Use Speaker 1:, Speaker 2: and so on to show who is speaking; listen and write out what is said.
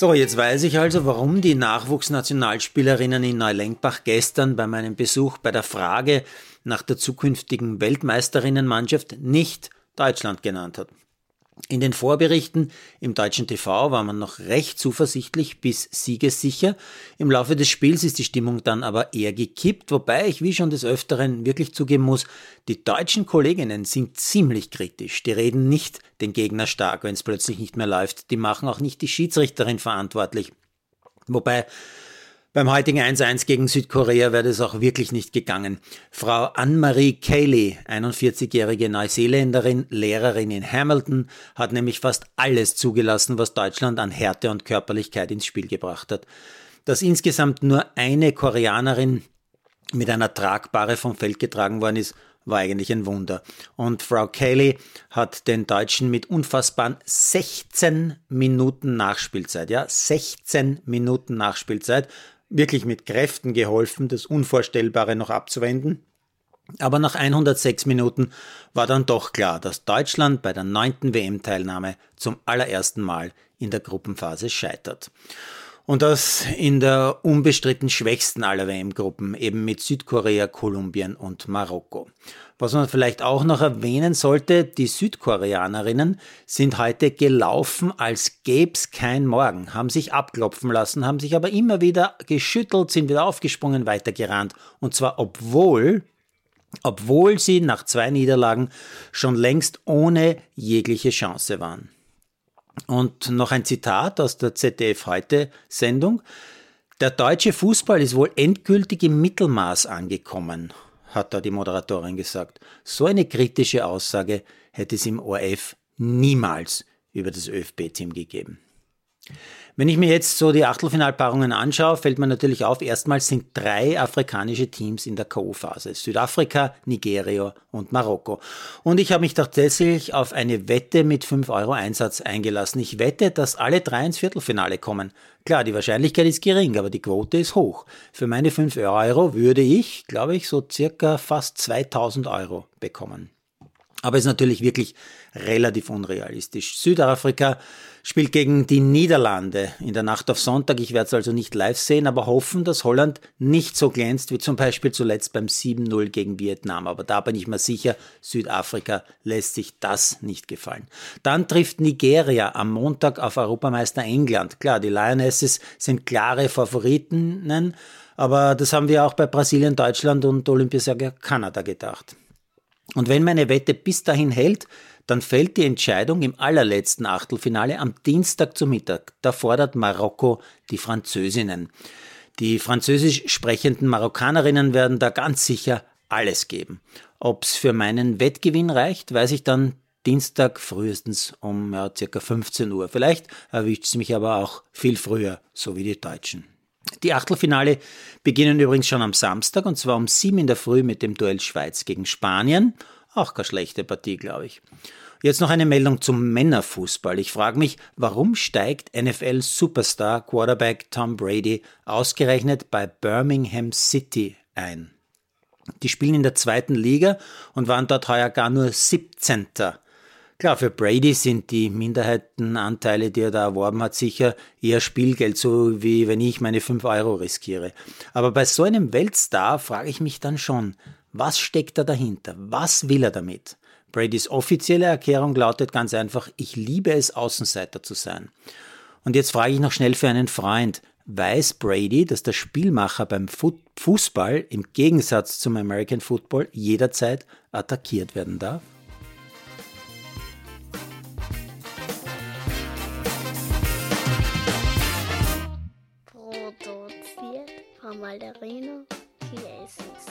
Speaker 1: So, jetzt weiß ich also, warum die Nachwuchsnationalspielerinnen in Neulenkbach gestern bei meinem Besuch bei der Frage nach der zukünftigen Weltmeisterinnenmannschaft nicht Deutschland genannt hat. In den Vorberichten im deutschen TV war man noch recht zuversichtlich bis siegessicher. Im Laufe des Spiels ist die Stimmung dann aber eher gekippt, wobei ich wie schon des Öfteren wirklich zugeben muss, die deutschen Kolleginnen sind ziemlich kritisch. Die reden nicht den Gegner stark, wenn es plötzlich nicht mehr läuft. Die machen auch nicht die Schiedsrichterin verantwortlich. Wobei beim heutigen 1-1 gegen Südkorea wäre das auch wirklich nicht gegangen. Frau Anne-Marie Cayley, 41-jährige Neuseeländerin, Lehrerin in Hamilton, hat nämlich fast alles zugelassen, was Deutschland an Härte und Körperlichkeit ins Spiel gebracht hat. Dass insgesamt nur eine Koreanerin mit einer Tragbare vom Feld getragen worden ist, war eigentlich ein Wunder. Und Frau Cayley hat den Deutschen mit unfassbaren 16 Minuten Nachspielzeit, ja, 16 Minuten Nachspielzeit wirklich mit Kräften geholfen, das Unvorstellbare noch abzuwenden. Aber nach 106 Minuten war dann doch klar, dass Deutschland bei der neunten WM-Teilnahme zum allerersten Mal in der Gruppenphase scheitert. Und das in der unbestritten schwächsten aller WM-Gruppen, eben mit Südkorea, Kolumbien und Marokko. Was man vielleicht auch noch erwähnen sollte, die Südkoreanerinnen sind heute gelaufen, als gäb's kein Morgen, haben sich abklopfen lassen, haben sich aber immer wieder geschüttelt, sind wieder aufgesprungen, weitergerannt. Und zwar obwohl obwohl sie nach zwei Niederlagen schon längst ohne jegliche Chance waren. Und noch ein Zitat aus der ZDF heute Sendung. Der deutsche Fußball ist wohl endgültig im Mittelmaß angekommen, hat da die Moderatorin gesagt. So eine kritische Aussage hätte es im ORF niemals über das ÖFB-Team gegeben. Wenn ich mir jetzt so die Achtelfinalpaarungen anschaue, fällt mir natürlich auf, erstmals sind drei afrikanische Teams in der K.O.-Phase. Südafrika, Nigeria und Marokko. Und ich habe mich tatsächlich auf eine Wette mit 5 Euro Einsatz eingelassen. Ich wette, dass alle drei ins Viertelfinale kommen. Klar, die Wahrscheinlichkeit ist gering, aber die Quote ist hoch. Für meine 5 Euro würde ich, glaube ich, so circa fast 2000 Euro bekommen. Aber ist natürlich wirklich relativ unrealistisch. Südafrika spielt gegen die Niederlande in der Nacht auf Sonntag. Ich werde es also nicht live sehen, aber hoffen, dass Holland nicht so glänzt wie zum Beispiel zuletzt beim 7-0 gegen Vietnam. Aber da bin ich mir sicher, Südafrika lässt sich das nicht gefallen. Dann trifft Nigeria am Montag auf Europameister England. Klar, die Lionesses sind klare Favoritinnen, aber das haben wir auch bei Brasilien, Deutschland und Olympiasieger Kanada gedacht. Und wenn meine Wette bis dahin hält, dann fällt die Entscheidung im allerletzten Achtelfinale am Dienstag zu Mittag. Da fordert Marokko die Französinnen. Die französisch sprechenden Marokkanerinnen werden da ganz sicher alles geben. Ob's für meinen Wettgewinn reicht, weiß ich dann Dienstag frühestens um ja, circa 15 Uhr. Vielleicht erwischt es mich aber auch viel früher, so wie die Deutschen. Die Achtelfinale beginnen übrigens schon am Samstag und zwar um sieben in der Früh mit dem Duell Schweiz gegen Spanien. Auch keine schlechte Partie, glaube ich. Jetzt noch eine Meldung zum Männerfußball. Ich frage mich, warum steigt NFL-Superstar Quarterback Tom Brady ausgerechnet bei Birmingham City ein? Die spielen in der zweiten Liga und waren dort heuer gar nur 17. Klar, für Brady sind die Minderheitenanteile, die er da erworben hat, sicher eher Spielgeld, so wie wenn ich meine 5 Euro riskiere. Aber bei so einem Weltstar frage ich mich dann schon, was steckt da dahinter? Was will er damit? Bradys offizielle Erklärung lautet ganz einfach, ich liebe es, Außenseiter zu sein. Und jetzt frage ich noch schnell für einen Freund, weiß Brady, dass der Spielmacher beim Fußball im Gegensatz zum American Football jederzeit attackiert werden darf?
Speaker 2: mal de que es